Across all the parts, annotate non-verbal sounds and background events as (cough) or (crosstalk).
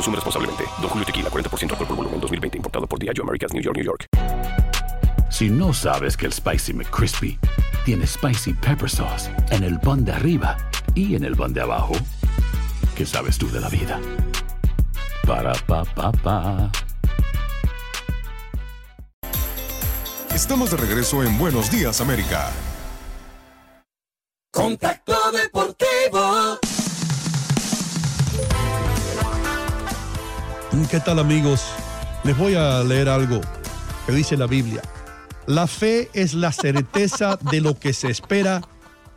Consume responsablemente. Don Julio Tequila, 40% alcohol por volumen, 2020. Importado por Diageo Americas, New York, New York. Si no sabes que el Spicy McCrispy tiene Spicy Pepper Sauce en el pan de arriba y en el pan de abajo, ¿qué sabes tú de la vida? Para, pa, pa, pa. Estamos de regreso en Buenos Días, América. Contacto Deportivo. ¿Qué tal amigos? Les voy a leer algo que dice la Biblia. La fe es la certeza de lo que se espera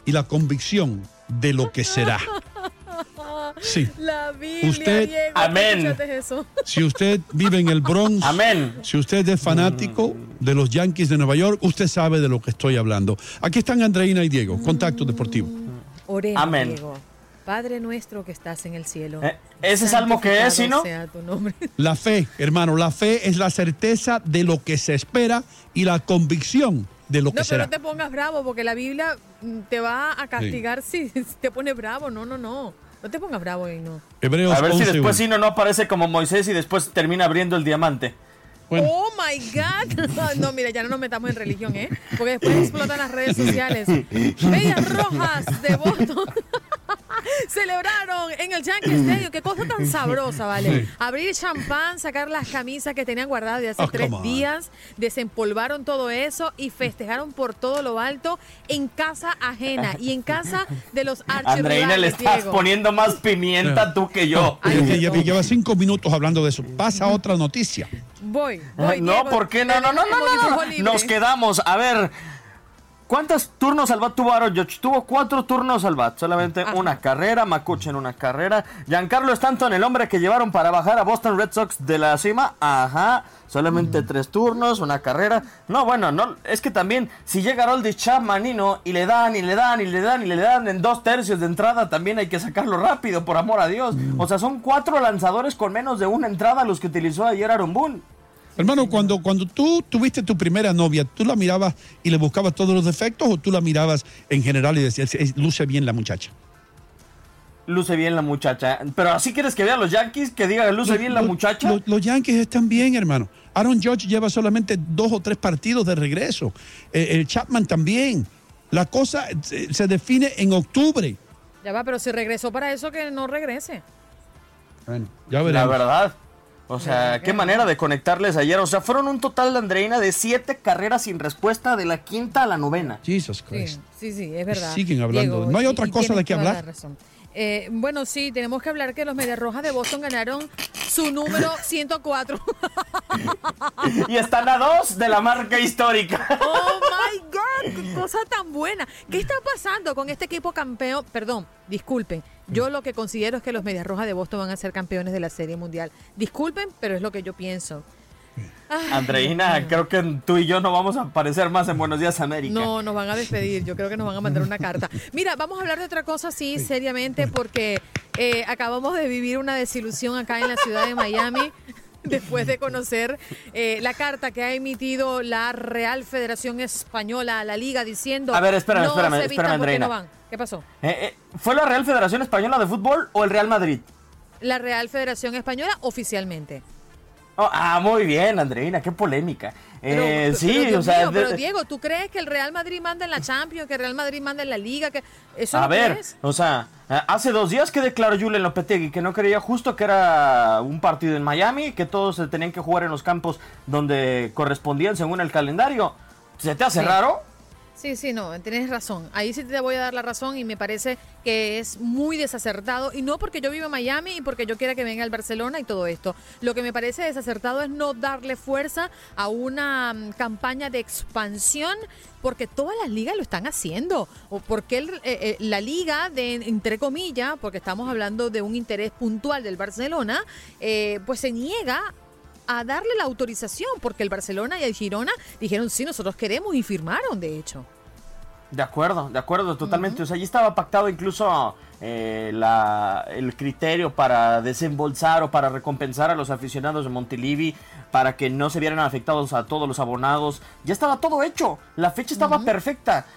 y la convicción de lo que será. Sí. La Biblia, Usted- Diego, Amén. eso. Si usted vive en el Bronx, Amén. si usted es fanático de los Yankees de Nueva York, usted sabe de lo que estoy hablando. Aquí están Andreina y Diego, Contacto Deportivo. Oremos, Amén. Diego. Padre nuestro que estás en el cielo. Eh, ¿ese salmo qué es, sí, no? Sea tu nombre. (laughs) La fe, hermano, la fe es la certeza de lo que se espera y la convicción de lo No, que pero será. no te pongas bravo porque la Biblia mm, te va a castigar si (laughs) te pones bravo. No, no, no. No te pongas bravo y no. Hebreos A ver si 11, después. Sino no aparece como Moisés y después termina abriendo el diamante. Oh my God. (laughs) No, mira, ya no nos metamos en religión, ¿eh? Porque después explotan las redes sociales. Medias rojas de Boston celebraron en el Yankee Stadium. Qué cosa tan sabrosa, ¿vale? Sí. Abrir champán, sacar las camisas que tenían guardadas de hace Oh, tres días, desempolvaron todo eso y festejaron por todo lo alto en casa ajena y en casa de los Andreina, le estás Diego. poniendo más pimienta tú que yo. Que lleva, lleva cinco minutos hablando de eso. Pasa otra noticia. Voy, voy, no, Diego. ¿por qué? No, no, no, no, no. Nos quedamos. A ver, ¿cuántos turnos al bat tuvo Aaron Judge? Tuvo cuatro turnos al bat, solamente Ajá. una carrera, Macuche en una carrera. Giancarlo Stanton, el hombre que llevaron para bajar a Boston Red Sox de la cima, ajá, solamente tres turnos, una carrera. No, bueno, no, es que también si llega Roldy Chapman y no, y le dan, y le dan, y le dan, y le dan en dos tercios de entrada, también hay que sacarlo rápido, por amor a Dios. O sea, son cuatro lanzadores con menos de una entrada los que utilizó ayer Aaron Boone. Hermano, cuando, cuando tú tuviste tu primera novia, ¿tú la mirabas y le buscabas todos los defectos o tú la mirabas en general y decías, "Es- luce bien la muchacha? Luce bien la muchacha. Pero así quieres que vean los Yankees, que diga luce bien la Los- muchacha. Los, los Yankees están bien, hermano. Aaron Judge lleva solamente dos o tres partidos de regreso. Eh, el Chapman también. La cosa eh, se, se define en octubre. Ya va, pero si regresó para eso, que no regrese. Bueno, ya la veremos. verdad. O sea, qué manera de conectarles ayer. O sea, fueron un total de Andreina de siete carreras sin respuesta de la quinta a la novena. Jesus Sí, Christ. sí, sí, es verdad. Siguen hablando. Diego, No hay y- otra y cosa de qué hablar. razón. Eh, bueno, sí, tenemos que hablar que los Medias Rojas de Boston ganaron su número (laughs) 104. (laughs) Y están a dos de la marca histórica. ¡Oh, my God! ¡Qué cosa tan buena! ¿Qué está pasando con este equipo campeón? Perdón, disculpen. Yo lo que considero es que los Medias Rojas de Boston van a ser campeones de la Serie Mundial. Disculpen, pero es lo que yo pienso. Ay, Andreina, creo que tú y yo no vamos a aparecer más en Buenos Días América. No, nos van a despedir. Yo creo que nos van a mandar una carta. Mira, vamos a hablar de otra cosa, sí, seriamente, porque eh, acabamos de vivir una desilusión acá en la ciudad de Miami. (laughs) después de conocer eh, la carta que ha emitido la Real Federación Española a la Liga diciendo A ver, espérame, no espérame, porque no Andreina. van. ¿Qué pasó? Eh, eh, ¿Fue la Real Federación Española de Fútbol o el Real Madrid? La Real Federación Española oficialmente. Oh, ah, muy bien, Andreina, qué polémica. Pero, Eh, pero, sí, Dios o sea, mío, pero Diego, ¿tú crees que el Real Madrid manda en la Champions, que el Real Madrid manda en la Liga? que ¿Eso a ver, crees? o sea, eh, hace dos días que declaró Julen Lopetegui que no creía justo que era un partido en Miami, que todos se tenían que jugar en los campos donde correspondían según el calendario. ¿Se te hace Sí. raro? Sí, sí, no, tienes razón. Ahí sí te voy a dar la razón y me parece que es muy desacertado. Y no porque yo vivo en Miami y porque yo quiera que venga el Barcelona y todo esto. Lo que me parece desacertado es no darle fuerza a una mm, campaña de expansión porque todas las ligas lo están haciendo. O porque el- eh, eh, la liga, de entre comillas, porque estamos hablando de un interés puntual del Barcelona, eh, pues se niega a darle la autorización, porque el Barcelona y el Girona dijeron, sí, nosotros queremos y firmaron, de hecho. De acuerdo, de acuerdo, totalmente. O sea, allí estaba pactado incluso eh, la, el criterio para desembolsar o para recompensar a los aficionados de Montilivi para que no se vieran afectados a todos los abonados. Ya estaba todo hecho, la fecha estaba perfecta.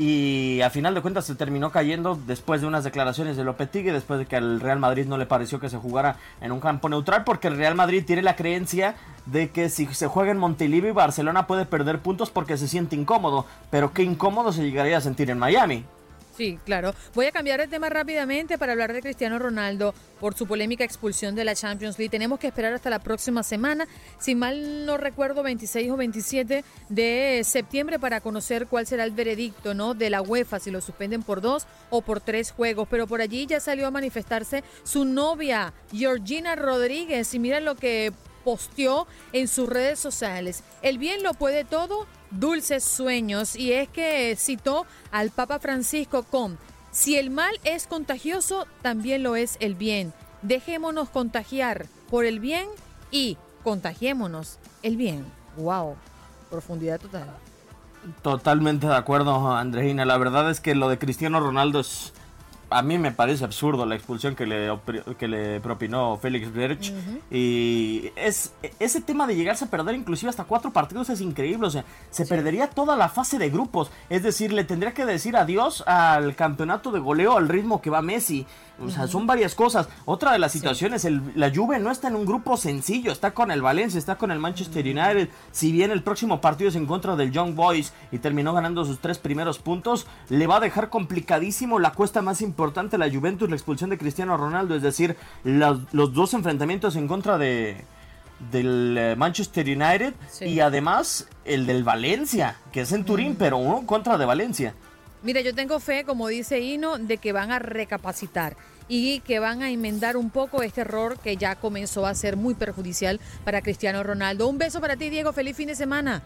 Y a final de cuentas se terminó cayendo después de unas declaraciones de Lopetegui, después de que al Real Madrid no le pareció que se jugara en un campo neutral, porque el Real Madrid tiene la creencia de que si se juega en Montilivi, Barcelona puede perder puntos porque se siente incómodo, pero qué incómodo se llegaría a sentir en Miami. Sí, claro. Voy a cambiar de tema rápidamente para hablar de Cristiano Ronaldo por su polémica expulsión de la Champions League. Tenemos que esperar hasta la próxima semana, si mal no recuerdo, 26 o 27 de septiembre para conocer cuál será el veredicto, ¿no? De la UEFA, si lo suspenden por dos o por tres juegos. Pero por allí ya salió a manifestarse su novia, Georgina Rodríguez, y mira lo que posteó en sus redes sociales. El bien lo puede todo, dulces sueños. Y es que citó al Papa Francisco con, si el mal es contagioso, también lo es el bien. Dejémonos contagiar por el bien y contagiémonos el bien. Wow, profundidad total. Totalmente de acuerdo, Andreina. La verdad es que lo de Cristiano Ronaldo es... A mí me parece absurdo la expulsión que le, que le propinó Félix Berch. Y es ese tema de llegarse a perder inclusive hasta cuatro partidos es increíble. O sea, se perdería toda la fase de grupos. Es decir, le tendría que decir adiós al campeonato de goleo al ritmo que va Messi. O sea, son varias cosas. Otra de las situaciones, el- la Juve no está en un grupo sencillo. Está con el Valencia, está con el Manchester United. Si bien el próximo partido es en contra del Young Boys y terminó ganando sus tres primeros puntos, le va a dejar complicadísimo la cuesta más importante a la Juventus, la expulsión de Cristiano Ronaldo. Es decir, los, los dos enfrentamientos en contra de del eh, Manchester United Sí. y además el del Valencia, que es en Turín, pero uno en contra de Valencia. Mira, yo tengo fe, como dice Hino, de que van a recapacitar y que van a enmendar un poco este error que ya comenzó a ser muy perjudicial para Cristiano Ronaldo. Un beso para ti, Diego. Feliz fin de semana.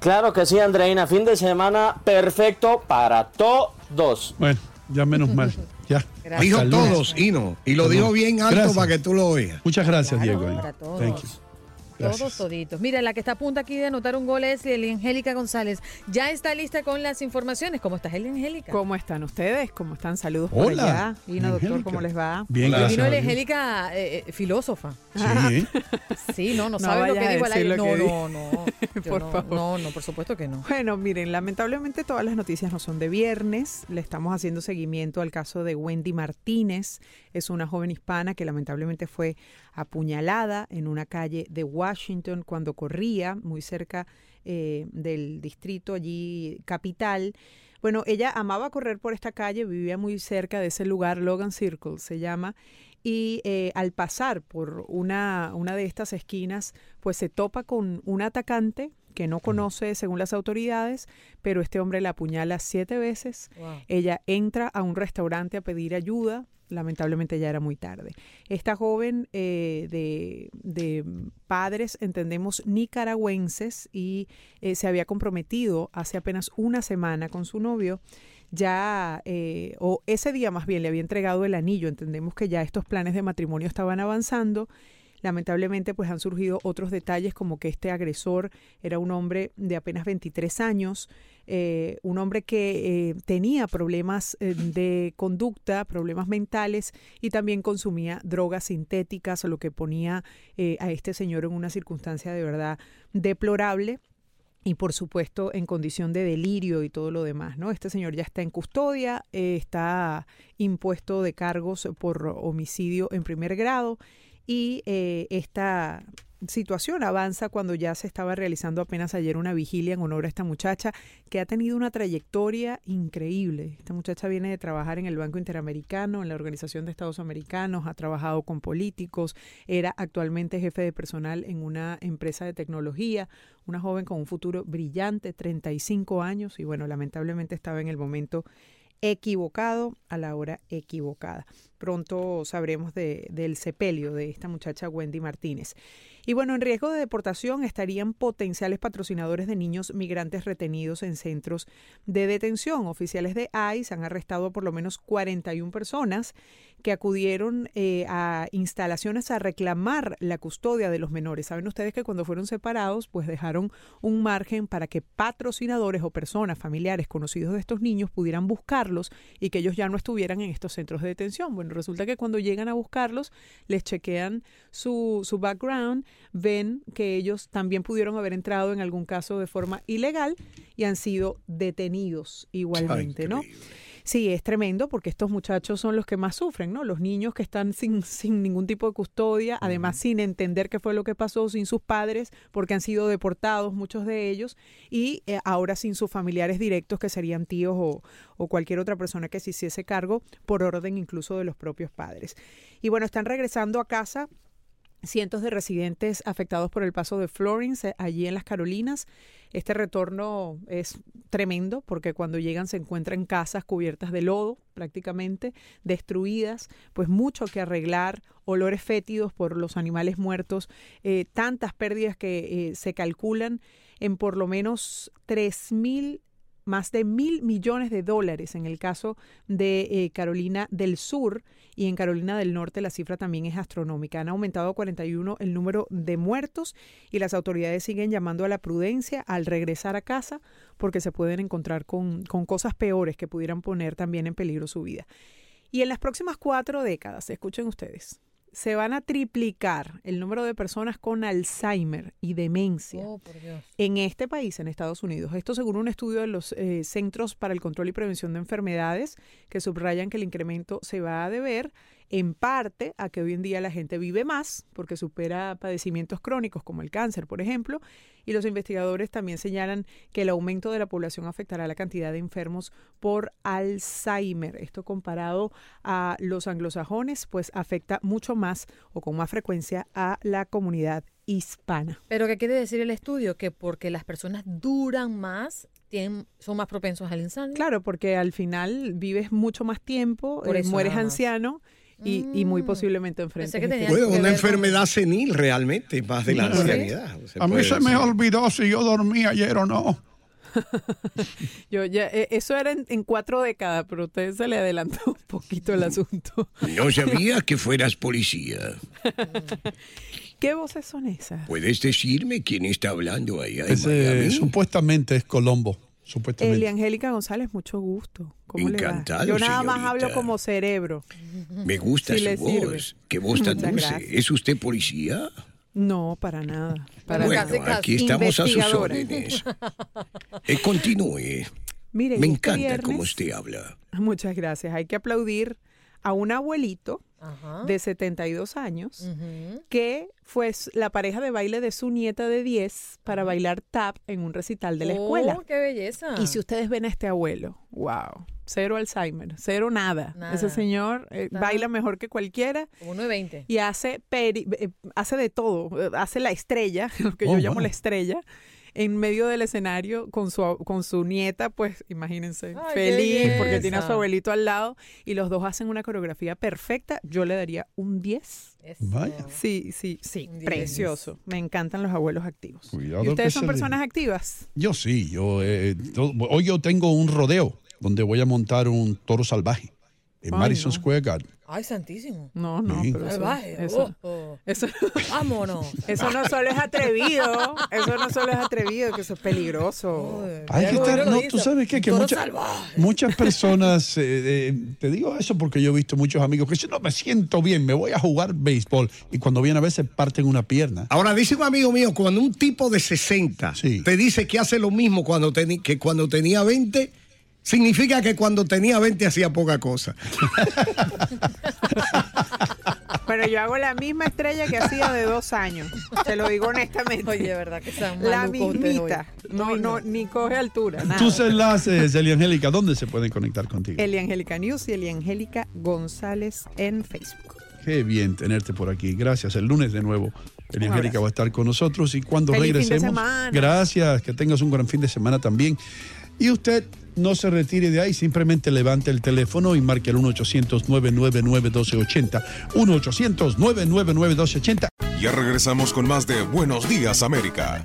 Claro que sí, Andreina. Fin de semana perfecto para todos. Bueno, ya menos mal. (laughs) Ya. Gracias. Dijo Hasta el lunes. todos, Hino. Y lo dijo bien alto Gracias. para que tú lo oigas. Muchas gracias, Claro, Diego. para todos. Thank you. Gracias. Todos toditos. Mira, la que está a punto aquí de anotar un gol es Eli Angélica González. Ya está lista con las informaciones. ¿Cómo estás, Eli Angélica? ¿Cómo están ustedes? ¿Cómo están? Saludos por Hola, allá. Lino, doctor. ¿cómo les va? Bien, Hola. gracias. Vino Eli. Angélica, eh, eh, filósofa. Sí. (laughs) Sí, no, no, No sabes lo que a digo al aire. No, no, no. (laughs) Por no, favor. No, no, por supuesto que no. Bueno, miren, lamentablemente todas las noticias no son de viernes. Le estamos haciendo seguimiento al caso de Wendy Martínez. Es una joven hispana que lamentablemente fue apuñalada en una calle de Washington cuando corría muy cerca eh, del distrito allí capital. Bueno, ella amaba correr por esta calle, vivía muy cerca de ese lugar, Logan Circle se llama, y eh, al pasar por una, una de estas esquinas, pues se topa con un atacante que no conoce según las autoridades, pero este hombre la apuñala siete veces. Wow. Ella entra a un restaurante a pedir ayuda. Lamentablemente ya era muy tarde. Esta joven eh, de, de padres, entendemos, nicaragüenses y eh, se había comprometido hace apenas una semana con su novio. Ya, eh, o ese día más bien le había entregado el anillo. Entendemos que ya estos planes de matrimonio estaban avanzando. Lamentablemente, pues han surgido otros detalles como que este agresor era un hombre de apenas 23 años, eh, un hombre que eh, tenía problemas eh, de conducta, problemas mentales y también consumía drogas sintéticas, lo que ponía a este señor en una circunstancia de verdad deplorable y por supuesto en condición de delirio y todo lo demás, ¿no? Este señor ya está en custodia, está impuesto de cargos por homicidio en primer grado y eh, esta situación avanza cuando ya se estaba realizando apenas ayer una vigilia en honor a esta muchacha que ha tenido una trayectoria increíble. Esta muchacha viene de trabajar en el Banco Interamericano, en la Organización de Estados Americanos, ha trabajado con políticos, era actualmente jefe de personal en una empresa de tecnología, una joven con un futuro brillante, 35 años y bueno, lamentablemente estaba en el momento equivocado a la hora equivocada. Pronto sabremos de, del sepelio de esta muchacha Wendy Martínez. Y bueno, en riesgo de deportación estarían potenciales patrocinadores de niños migrantes retenidos en centros de detención. Oficiales de ICE han arrestado a por lo menos 41 personas que acudieron eh, a instalaciones a reclamar la custodia de los menores. Saben ustedes que cuando fueron separados, pues dejaron un margen para que patrocinadores o personas, familiares conocidos de estos niños pudieran buscarlos y que ellos ya no estuvieran en estos centros de detención. Bueno, resulta que cuando llegan a buscarlos, les chequean su, su background, ven que ellos también pudieron haber entrado en algún caso de forma ilegal y han sido detenidos igualmente, ¿no? Sí, es tremendo porque estos muchachos son los que más sufren, ¿no? Los niños que están sin, sin ningún tipo de custodia, además sin entender qué fue lo que pasó, sin sus padres, porque han sido deportados muchos de ellos, y eh, ahora sin sus familiares directos, que serían tíos o, o cualquier otra persona que se hiciese cargo, por orden incluso de los propios padres. Y bueno, están regresando a casa cientos de residentes afectados por el paso de Florence eh, allí en las Carolinas. Este retorno es tremendo porque cuando llegan se encuentran casas cubiertas de lodo prácticamente, destruidas, pues mucho que arreglar, olores fétidos por los animales muertos, eh, tantas pérdidas que eh, se calculan en por lo menos 3 mil más de mil millones de dólares en el caso de eh, Carolina del Sur y en Carolina del Norte la cifra también es astronómica. Han aumentado a 41 el número de muertos y las autoridades siguen llamando a la prudencia al regresar a casa porque se pueden encontrar con, con cosas peores que pudieran poner también en peligro su vida. Y en las próximas cuatro décadas, escuchen ustedes, se van a triplicar el número de personas con Alzheimer y demencia Oh, por Dios. en este país, en Estados Unidos. Esto según un estudio de los eh, Centros para el Control y Prevención de Enfermedades, que subrayan que el incremento se va a deber en parte a que hoy en día la gente vive más, porque supera padecimientos crónicos como el cáncer, por ejemplo, y los investigadores también señalan que el aumento de la población afectará la cantidad de enfermos por Alzheimer. Esto comparado a los anglosajones, pues afecta mucho más o con más frecuencia a la comunidad hispana. Pero ¿qué quiere decir el estudio? Que porque las personas duran más, tienen, son más propensos al Alzheimer. Claro, porque al final vives mucho más tiempo, eh, mueres anciano y, y muy posiblemente enfrentes. que tenía este- Bueno, una enfermedad senil realmente, más de la Sí. ancianidad. Se A mí se me decir. olvidó si yo dormí ayer o no. (laughs) Yo ya, eh, eso era en, en cuatro décadas, pero a usted se le adelantó un poquito el asunto. (laughs) No sabía que fueras policía. (laughs) ¿Qué voces son esas? ¿Puedes decirme quién está hablando allá en Ese, supuestamente es Colombo. Supuestamente. Eli Angélica González, mucho gusto. ¿Cómo le va? Encantado, Yo nada más hablo como cerebro. Me gusta Si su voz. sirve. Qué voz tan Muchas dulce. gracias. ¿Es usted policía? No, para nada. Para bueno, nada. aquí estamos a sus órdenes. Eh, continúe. Miren, Me este encanta viernes- cómo usted habla. (laughs) Muchas gracias. Hay que aplaudir a un abuelito Ajá. de 72 años Ujú. que fue la pareja de baile de su nieta de 10 para bailar tap en un recital de la escuela. Oh, qué belleza. Y si ustedes ven a este abuelo, wow, cero Alzheimer, cero nada. Nada. Ese señor eh, baila mejor que cualquiera uno de 20. y hace, peri- eh, hace de todo, eh, hace la estrella, (laughs) lo que Oh, yo llamo wow. la estrella, en medio del escenario con su, con su nieta, pues imagínense, Ay, feliz porque tiene a su abuelito al lado y los dos hacen una coreografía perfecta. Yo le daría un 10. Eso. Vaya. Sí, sí, sí, Un 10. precioso. Me encantan los abuelos activos. Cuidado ¿Y ustedes son le- personas activas? Yo sí, yo eh, to- hoy yo tengo un rodeo donde voy a montar un toro salvaje en Ay, Madison no. Square Garden. Ay, santísimo. No, no, Sí. pero eso, Salvaje. eso, oh, oh. eso, Vámonos. eso no solo es atrevido, eso no solo es atrevido, que eso es peligroso. Hay que estar, no, tú sabes qué, que toro muchas, personas, eh, eh, te digo eso porque yo he visto muchos amigos que dicen, no, me siento bien, me voy a jugar béisbol. Y cuando vienen a veces parten una pierna. Ahora dice un amigo mío, cuando un tipo de 60 te dice que hace lo mismo cuando que cuando tenía 20, significa que cuando tenía 20 hacía poca cosa. Pero yo hago la misma estrella que hacía de dos años. Te lo digo honestamente. Oye, verdad que están La mismita. No, no, ni coge altura. Nada. Tus enlaces, Eliangélica, ¿dónde se pueden conectar contigo? Eliangélica News y Eliangélica González en Facebook. Qué bien tenerte por aquí. Gracias. El lunes de nuevo, Eliangélica va a estar con nosotros y cuando Feliz fin de regresemos. semana. Gracias. Que tengas un gran fin de semana también. Y usted no se retire de ahí, simplemente levante el teléfono y marque el 1-800-999-1280. 1-800-999-1280. Ya regresamos con más de Buenos Días América.